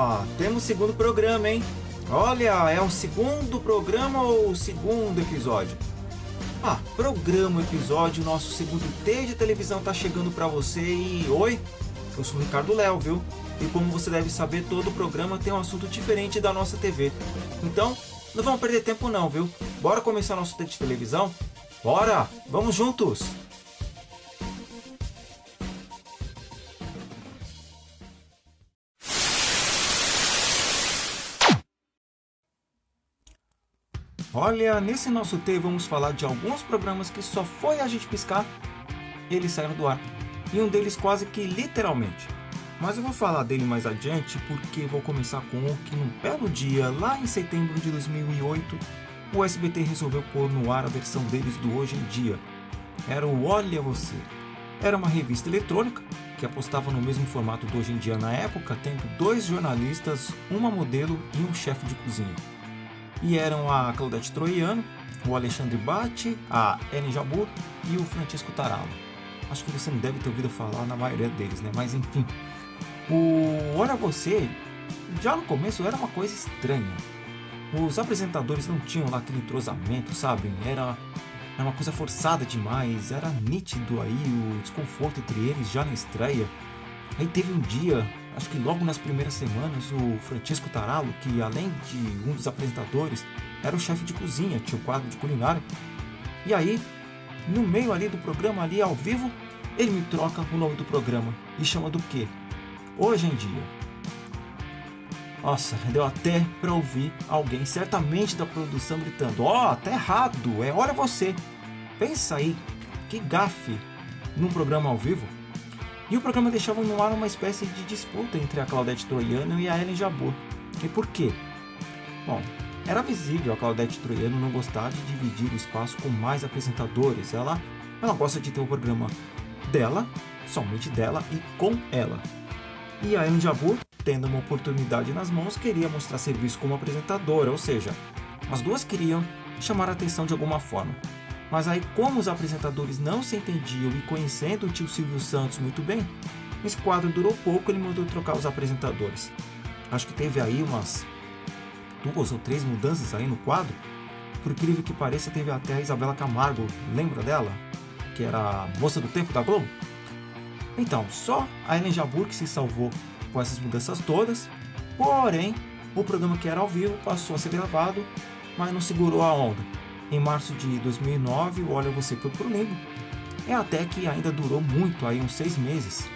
Ó, temos segundo programa, hein? Olha, é o segundo programa ou o segundo episódio? Ah, programa, episódio, nosso segundo T de televisão tá chegando pra você e... Oi, eu sou o Ricardo Léo, viu? E como você deve saber, todo programa tem um assunto diferente da nossa TV. Então, não vamos perder tempo não, viu? Bora começar nosso T de televisão? Bora! Vamos juntos! Olha, nesse nosso T vamos falar de alguns programas que só foi a gente piscar, eles saíram do ar. E um deles quase que literalmente. Mas eu vou falar dele mais adiante porque vou começar com o que num belo dia, lá em setembro de 2008, o SBT resolveu pôr no ar a versão deles do Hoje em Dia. Era o Olha Você. Era uma revista eletrônica que apostava no mesmo formato do Hoje em Dia na época, tendo dois jornalistas, uma modelo e um chefe de cozinha e eram a Claudete Troiano, o Alexandre Batti, a Ellen Jabur e o Francisco Taralo. Acho que você não deve ter ouvido falar na maioria deles, né? Mas enfim. O Olha Você, já no começo era uma coisa estranha. Os apresentadores não tinham lá aquele entrosamento, sabe? Era, era uma coisa forçada demais, era nítido aí o desconforto entre eles já na estreia. Aí teve um dia, acho que logo nas primeiras semanas, o Francisco Taralo, que além de um dos apresentadores, era o chefe de cozinha, tinha o quadro de culinária. E aí, no meio ali do programa, ali ao vivo, ele me troca o nome do programa e chama do quê? Hoje em dia. Nossa, deu até para ouvir alguém, certamente da produção, gritando: Ó, oh, tá errado, é hora você. Pensa aí, que gafe num programa ao vivo. E o programa deixava no ar uma espécie de disputa entre a Claudete Troiano e a Ellen Jabur. E por quê? Bom, era visível a Claudete Troiano não gostar de dividir o espaço com mais apresentadores. Ela, ela gosta de ter o programa dela, somente dela e com ela. E a Ellen Jabur, tendo uma oportunidade nas mãos, queria mostrar serviço como apresentadora, ou seja, as duas queriam chamar a atenção de alguma forma. Mas aí, como os apresentadores não se entendiam e conhecendo o tio Silvio Santos muito bem, esse quadro durou pouco e ele mandou trocar os apresentadores. Acho que teve aí umas duas ou três mudanças aí no quadro. Por incrível que pareça, teve até a Isabela Camargo, lembra dela? Que era a moça do tempo da Globo? Então, só a Ellen Jabur que se salvou com essas mudanças todas. Porém, o programa que era ao vivo passou a ser gravado, mas não segurou a onda em março de 2009, o Olha Você foi pro limbo. É até que ainda durou muito, aí uns seis meses.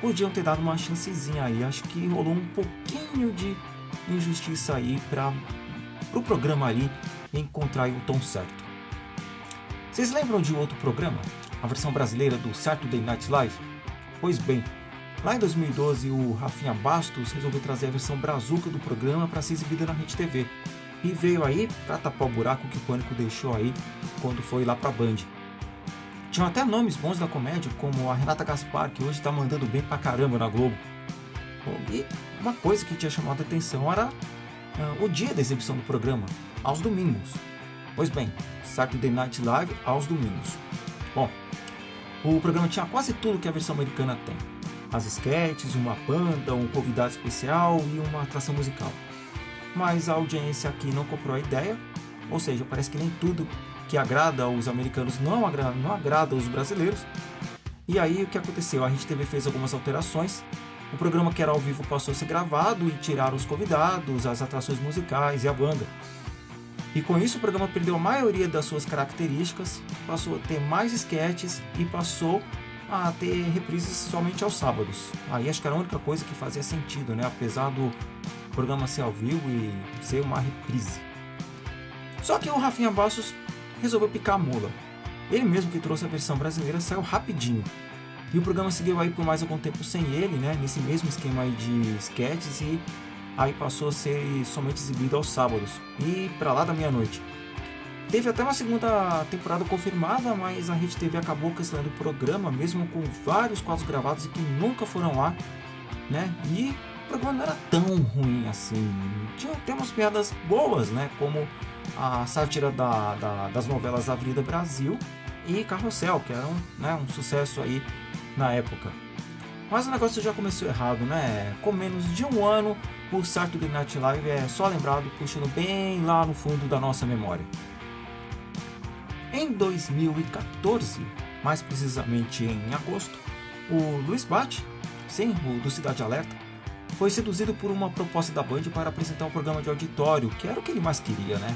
Podiam ter dado uma chancezinha aí, acho que rolou um pouquinho de injustiça aí para pro programa ali encontrar o tom certo. Vocês lembram de outro programa? A versão brasileira do Saturday Night Live? Pois bem, lá em 2012 o Rafinha Bastos resolveu trazer a versão brazuca do programa para ser exibida na Rede TV e veio aí para tapar o buraco que o Pânico deixou aí quando foi lá para Band. Tinham até nomes bons da comédia, como a Renata Gaspar, que hoje está mandando bem pra caramba na Globo. E uma coisa que tinha chamado a atenção era uh, o dia da exibição do programa, aos domingos. Pois bem, Saturday Night Live aos domingos. Bom, o programa tinha quase tudo que a versão americana tem. As sketches, uma banda, um convidado especial e uma atração musical mas a audiência aqui não comprou a ideia, ou seja, parece que nem tudo que agrada aos americanos não agrada, não agrada aos brasileiros. E aí o que aconteceu? A Rede TV fez algumas alterações. O programa que era ao vivo passou a ser gravado e tiraram os convidados, as atrações musicais e a banda. E com isso o programa perdeu a maioria das suas características, passou a ter mais sketches e passou a ter reprises somente aos sábados. Aí acho que era a única coisa que fazia sentido, né? Apesar do programa ser ao vivo e ser uma reprise. Só que o Rafinha Bastos resolveu picar a mula. Ele mesmo que trouxe a versão brasileira saiu rapidinho. E o programa seguiu aí por mais algum tempo sem ele, né? Nesse mesmo esquema aí de sketches e aí passou a ser somente exibido aos sábados e para lá da meia-noite. Teve até uma segunda temporada confirmada, mas a Rede TV acabou cancelando o programa, mesmo com vários quadros gravados e que nunca foram lá, né? E programa não era tão ruim assim. Tinha umas piadas boas, né? Como a sátira da, da, das novelas Avenida Brasil e Carrossel, que eram né, um sucesso aí na época. Mas o negócio já começou errado, né? Com menos de um ano, o Saturday Night Live é só lembrado puxando bem lá no fundo da nossa memória. Em 2014, mais precisamente em agosto, o Luiz Bate, sim, o do Cidade Alerta, foi seduzido por uma proposta da Band para apresentar um programa de auditório, que era o que ele mais queria, né?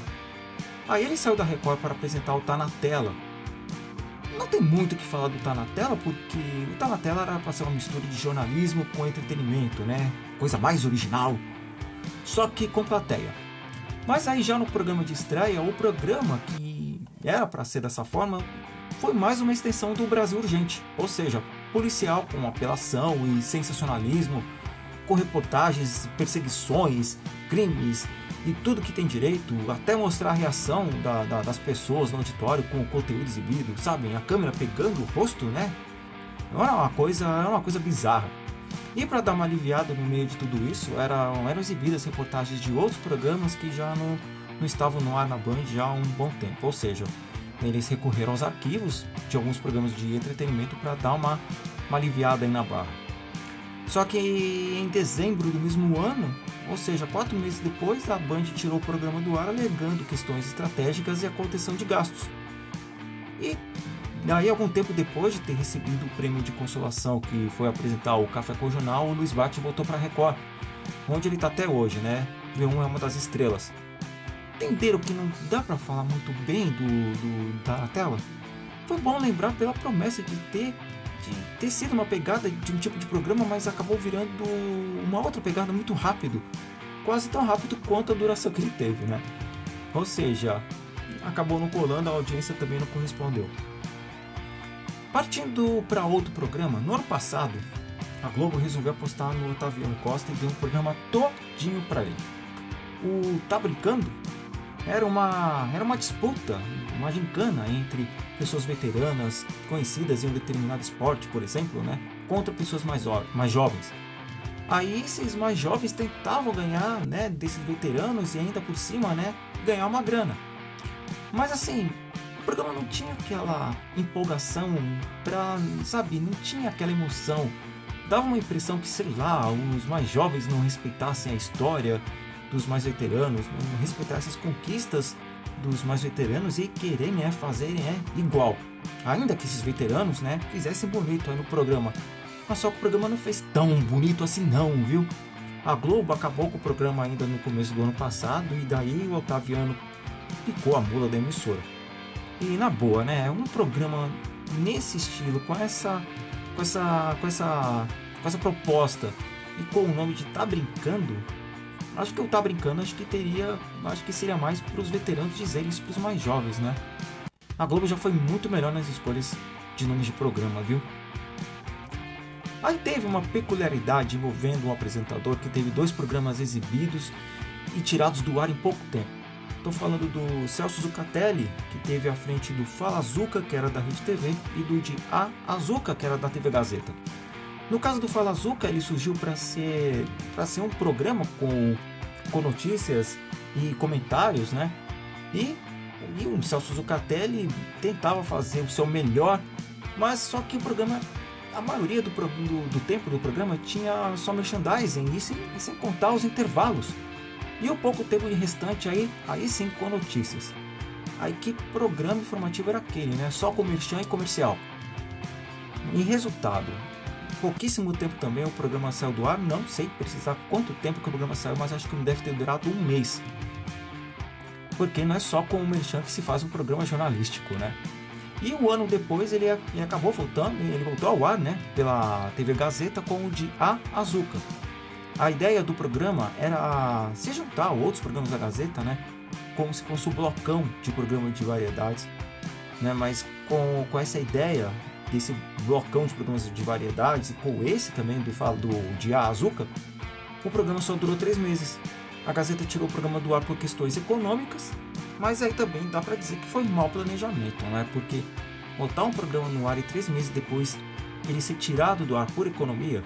Aí ele saiu da Record para apresentar o Tá na Tela, não tem muito o que falar do Tá na Tela, porque o Tá na Tela era para ser uma mistura de jornalismo com entretenimento, né? Coisa mais original. Só que com plateia. Mas aí já no programa de estreia, o programa que era para ser dessa forma foi mais uma extensão do Brasil Urgente, ou seja, policial com apelação e sensacionalismo, com reportagens, perseguições, crimes, e tudo que tem direito, até mostrar a reação da, da, das pessoas no auditório com o conteúdo exibido, sabem? A câmera pegando o rosto, né? Era uma coisa, era uma coisa bizarra. E para dar uma aliviada no meio de tudo isso, eram, eram exibidas reportagens de outros programas que já não, não estavam no ar na Band já há um bom tempo. Ou seja, eles recorreram aos arquivos de alguns programas de entretenimento para dar uma, uma aliviada aí na barra. Só que em dezembro do mesmo ano, ou seja, quatro meses depois, a Band tirou o programa do ar alegando questões estratégicas e a contenção de gastos. E aí, algum tempo depois de ter recebido o prêmio de consolação que foi apresentar o Café com o Jornal, o Luiz Bate voltou para a Record, onde ele está até hoje, né? V1 é uma das estrelas. Entenderam que não dá para falar muito bem do, do da tela? Foi bom lembrar pela promessa de ter de ter sido uma pegada de um tipo de programa, mas acabou virando uma outra pegada muito rápido, quase tão rápido quanto a duração que ele teve, né? Ou seja, acabou não colando, a audiência também não correspondeu. Partindo para outro programa, no ano passado, a Globo resolveu apostar no Otaviano Costa e deu um programa todinho para ele. O Tá Brincando era uma, era uma disputa, uma gincana entre pessoas veteranas, conhecidas em um determinado esporte, por exemplo, né, contra pessoas mais, mais jovens. Aí esses mais jovens tentavam ganhar, né, desses veteranos e ainda por cima, né, ganhar uma grana. Mas assim, o programa não tinha aquela empolgação pra, sabe, não tinha aquela emoção. Dava uma impressão que, sei lá, os mais jovens não respeitassem a história dos mais veteranos, não respeitassem as conquistas dos mais veteranos e quererem é, fazerem é, igual. Ainda que esses veteranos né, fizessem bonito aí no programa. Mas só que o programa não fez tão bonito assim não, viu? A Globo acabou com o programa ainda no começo do ano passado e daí o Otaviano picou a mula da emissora. E na boa, né? Um programa nesse estilo, com essa com essa com essa com essa proposta e com o nome de Tá Brincando, Acho que eu tá brincando, acho que teria. Acho que seria mais para os veteranos dizerem isso para os mais jovens, né? A Globo já foi muito melhor nas escolhas de nomes de programa, viu? Aí teve uma peculiaridade envolvendo um apresentador que teve dois programas exibidos e tirados do ar em pouco tempo. Estou falando do Celso Zucatelli, que teve à frente do Fala Azuca, que era da Rede TV, e do de A Azuca, que era da TV Gazeta. No caso do Fala Azuca, ele surgiu para ser, ser um programa com, com notícias e comentários, né? E, e o Celso Zucatelli tentava fazer o seu melhor, mas só que o programa, a maioria do, do, do tempo do programa tinha só merchandising e sem, e sem contar os intervalos. E o pouco tempo restante aí, aí sim com notícias. Aí que programa informativo era aquele, né? Só com merchan e comercial. Em resultado, pouquíssimo tempo também o programa saiu do ar. Não sei precisar quanto tempo que o programa saiu, mas acho que deve ter durado um mês. Porque não é só com o Merchan que se faz um programa jornalístico, né? E um ano depois ele, ele acabou voltando, ele voltou ao ar, né? Pela TV Gazeta com o de A Azuca. A ideia do programa era se juntar a outros programas da Gazeta, né? Como se fosse um blocão de programa de variedades, né? Mas com, com essa ideia desse blocão de programas de variedades, e com esse também do, do de A Azuca, o programa só durou três meses. A Gazeta tirou o programa do ar por questões econômicas, mas aí também dá para dizer que foi mau planejamento, né? Porque botar um programa no ar e três meses depois ele ser tirado do ar por economia,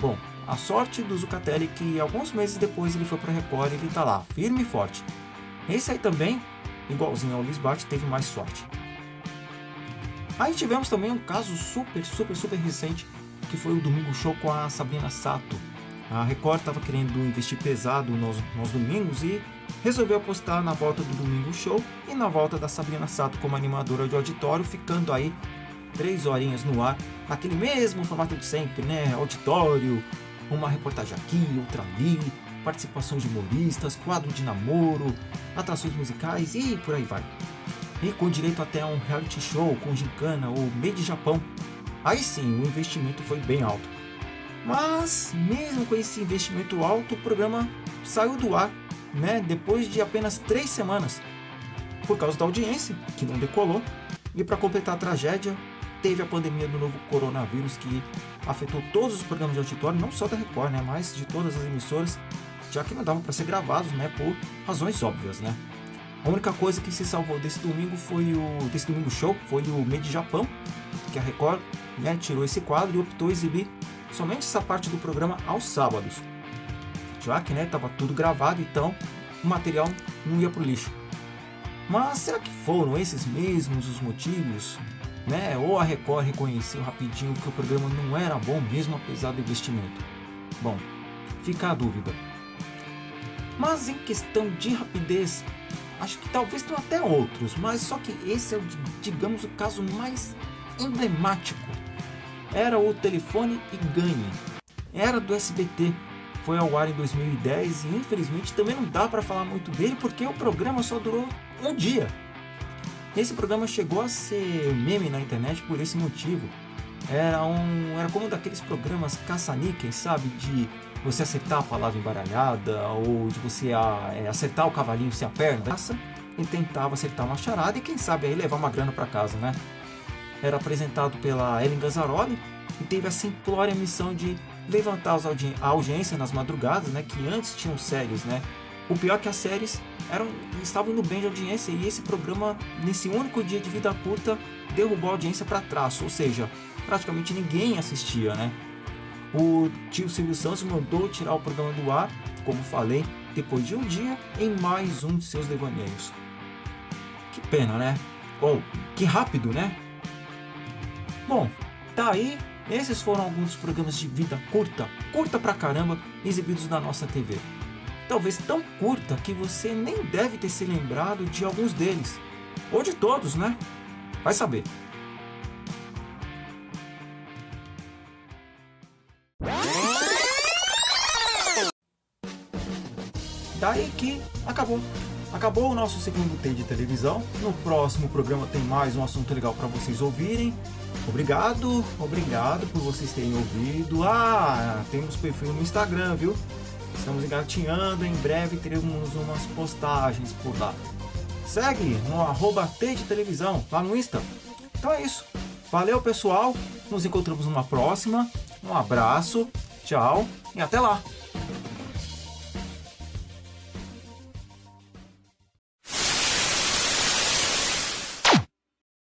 bom, a sorte do Zucatelli é que alguns meses depois ele foi para Record e ele tá lá, firme e forte. Esse aí também, igualzinho ao Luiz Bart, teve mais sorte. Aí tivemos também um caso super, super, super recente, que foi o Domingo Show com a Sabrina Sato. A Record estava querendo investir pesado nos, nos domingos e resolveu apostar na volta do Domingo Show e na volta da Sabrina Sato como animadora de auditório, ficando aí três horinhas no ar, aquele mesmo formato de sempre, né? Auditório, uma reportagem aqui, outra ali, participação de humoristas, quadro de namoro, atrações musicais e por aí vai. E com direito até a um reality show com gincana ou Made Japão. Aí sim, o investimento foi bem alto. Mas, mesmo com esse investimento alto, o programa saiu do ar, né, depois de apenas três semanas, por causa da audiência, que não decolou, e para completar a tragédia, teve a pandemia do novo coronavírus que afetou todos os programas de auditório, não só da Record, né, mas de todas as emissoras, já que não davam para ser gravados, né, por razões óbvias, né. A única coisa que se salvou desse domingo foi o desse domingo show foi o Made Japão, que a Record né, tirou esse quadro e optou exibir somente essa parte do programa aos sábados, já que né, estava tudo gravado, então o material não ia para o lixo. Mas será que foram esses mesmos os motivos? Né? Ou a Record reconheceu rapidinho que o programa não era bom mesmo apesar do investimento? Bom, fica a dúvida. Mas em questão de rapidez, acho que talvez tenham até outros, mas só que esse é, o, digamos, o caso mais emblemático era o Telefone e Ganhe. Era do SBT, foi ao ar em 2010 e infelizmente também não dá para falar muito dele porque o programa só durou um dia. Esse programa chegou a ser meme na internet por esse motivo. Era um, era como um daqueles programas caça-níqueis, sabe, de você acertar a palavra embaralhada ou de você a, é, acertar o cavalinho sem a perna, e tentava acertar uma charada e quem sabe aí levar uma grana para casa, né? era apresentado pela Ellen Gazzaroli e teve a simplória missão de levantar a audiência nas madrugadas, né, que antes tinham séries, né? O pior é que as séries eram, estavam indo bem de audiência e esse programa, nesse único dia de vida curta, derrubou a audiência para trás, ou seja, praticamente ninguém assistia, né? O tio Silvio Santos mandou tirar o programa do ar, como falei, depois de um dia, em mais um de seus devaneios. Que pena, né? Ou, oh, que rápido, né? Bom, tá aí. Esses foram alguns programas de vida curta, curta pra caramba, exibidos na nossa TV. Talvez tão curta que você nem deve ter se lembrado de alguns deles. Ou de todos, né? Vai saber. Daí que acabou. Acabou o nosso segundo T de televisão. No próximo programa tem mais um assunto legal para vocês ouvirem. Obrigado, obrigado por vocês terem ouvido. Ah, temos perfil no Instagram, viu? Estamos engatinhando, em breve teremos umas postagens por lá. Segue no arroba T de televisão, lá no Insta. Então é isso. Valeu pessoal, nos encontramos numa próxima. Um abraço, tchau e até lá!